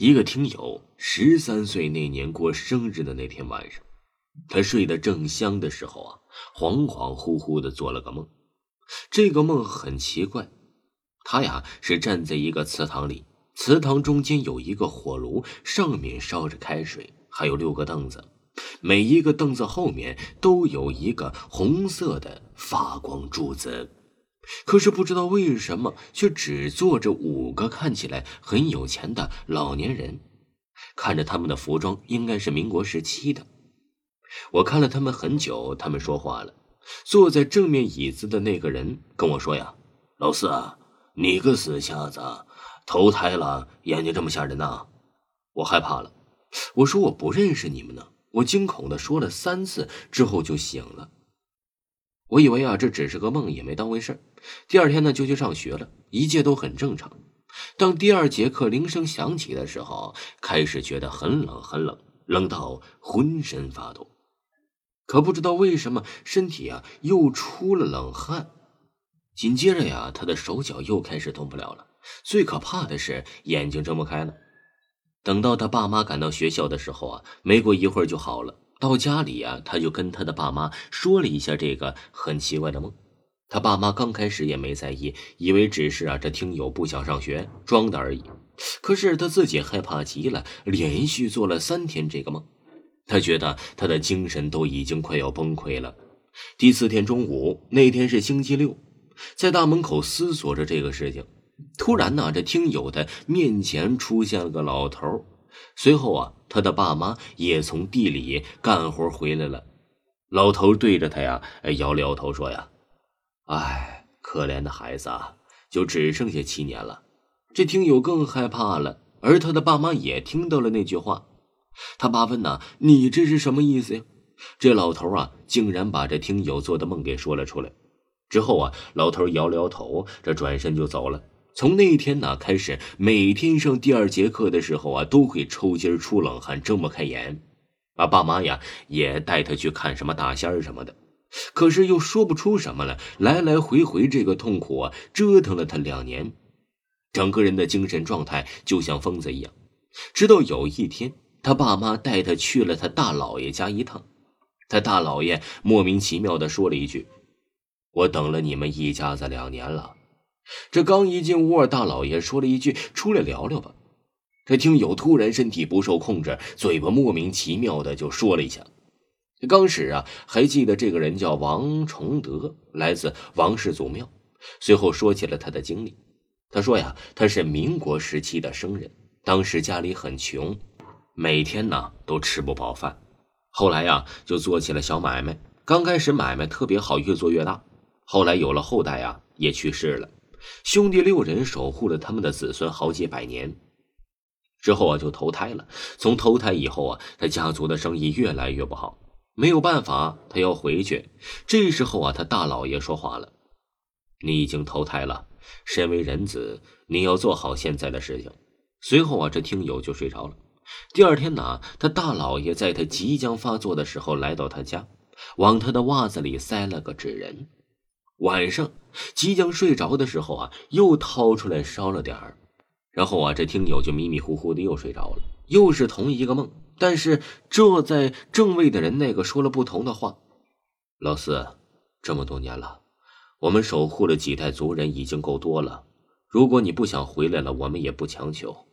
一个听友十三岁那年过生日的那天晚上，他睡得正香的时候啊，恍恍惚惚的做了个梦。这个梦很奇怪，他呀是站在一个祠堂里，祠堂中间有一个火炉，上面烧着开水，还有六个凳子，每一个凳子后面都有一个红色的发光柱子。可是不知道为什么，却只坐着五个看起来很有钱的老年人。看着他们的服装，应该是民国时期的。我看了他们很久，他们说话了。坐在正面椅子的那个人跟我说：“呀，老四，你个死瞎子，投胎了，眼睛这么吓人呐！”我害怕了，我说：“我不认识你们呢。”我惊恐的说了三次之后就醒了。我以为啊，这只是个梦，也没当回事第二天呢，就去上学了，一切都很正常。当第二节课铃声响起的时候，开始觉得很冷，很冷，冷到浑身发抖。可不知道为什么，身体啊又出了冷汗。紧接着呀，他的手脚又开始动不了了。最可怕的是，眼睛睁不开了。等到他爸妈赶到学校的时候啊，没过一会儿就好了。到家里呀，他就跟他的爸妈说了一下这个很奇怪的梦。他爸妈刚开始也没在意，以为只是啊这听友不想上学装的而已。可是他自己害怕极了，连续做了三天这个梦，他觉得他的精神都已经快要崩溃了。第四天中午，那天是星期六，在大门口思索着这个事情，突然呢，这听友的面前出现了个老头。随后啊，他的爸妈也从地里干活回来了。老头对着他呀，摇了摇头说：“呀，哎，可怜的孩子啊，就只剩下七年了。”这听友更害怕了，而他的爸妈也听到了那句话。他爸问：“呐，你这是什么意思呀？”这老头啊，竟然把这听友做的梦给说了出来。之后啊，老头摇了摇头，这转身就走了。从那天呢开始，每天上第二节课的时候啊，都会抽筋出冷汗、睁不开眼。啊，爸妈呀也带他去看什么大仙儿什么的，可是又说不出什么来。来来回回这个痛苦啊，折腾了他两年，整个人的精神状态就像疯子一样。直到有一天，他爸妈带他去了他大姥爷家一趟，他大姥爷莫名其妙的说了一句：“我等了你们一家子两年了。”这刚一进屋，大老爷说了一句：“出来聊聊吧。”这听友突然身体不受控制，嘴巴莫名其妙的就说了一下。刚始啊，还记得这个人叫王崇德，来自王氏祖庙。随后说起了他的经历。他说呀，他是民国时期的生人，当时家里很穷，每天呢都吃不饱饭。后来呀，就做起了小买卖。刚开始买卖特别好，越做越大。后来有了后代啊，也去世了。兄弟六人守护了他们的子孙好几百年，之后啊就投胎了。从投胎以后啊，他家族的生意越来越不好，没有办法，他要回去。这时候啊，他大老爷说话了：“你已经投胎了，身为人子，你要做好现在的事情。”随后啊，这听友就睡着了。第二天呢，他大老爷在他即将发作的时候来到他家，往他的袜子里塞了个纸人。晚上即将睡着的时候啊，又掏出来烧了点儿，然后啊，这听友就迷迷糊糊的又睡着了，又是同一个梦，但是坐在正位的人那个说了不同的话。老四，这么多年了，我们守护了几代族人已经够多了，如果你不想回来了，我们也不强求，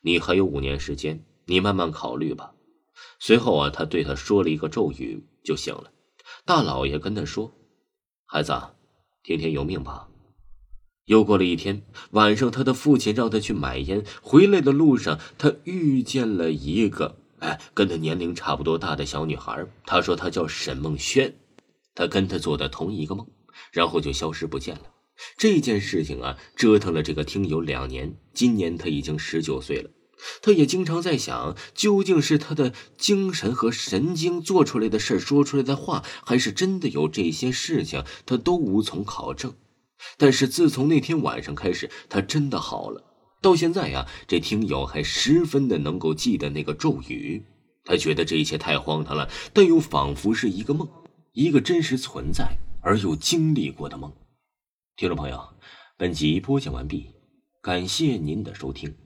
你还有五年时间，你慢慢考虑吧。随后啊，他对他说了一个咒语，就醒了。大老爷跟他说：“孩子。”听天由命吧。又过了一天晚上，他的父亲让他去买烟。回来的路上，他遇见了一个哎，跟他年龄差不多大的小女孩。他说她叫沈梦轩，他跟他做的同一个梦，然后就消失不见了。这件事情啊，折腾了这个听友两年。今年他已经十九岁了。他也经常在想，究竟是他的精神和神经做出来的事说出来的话，还是真的有这些事情，他都无从考证。但是自从那天晚上开始，他真的好了。到现在呀，这听友还十分的能够记得那个咒语。他觉得这一切太荒唐了，但又仿佛是一个梦，一个真实存在而又经历过的梦。听众朋友，本集播讲完毕，感谢您的收听。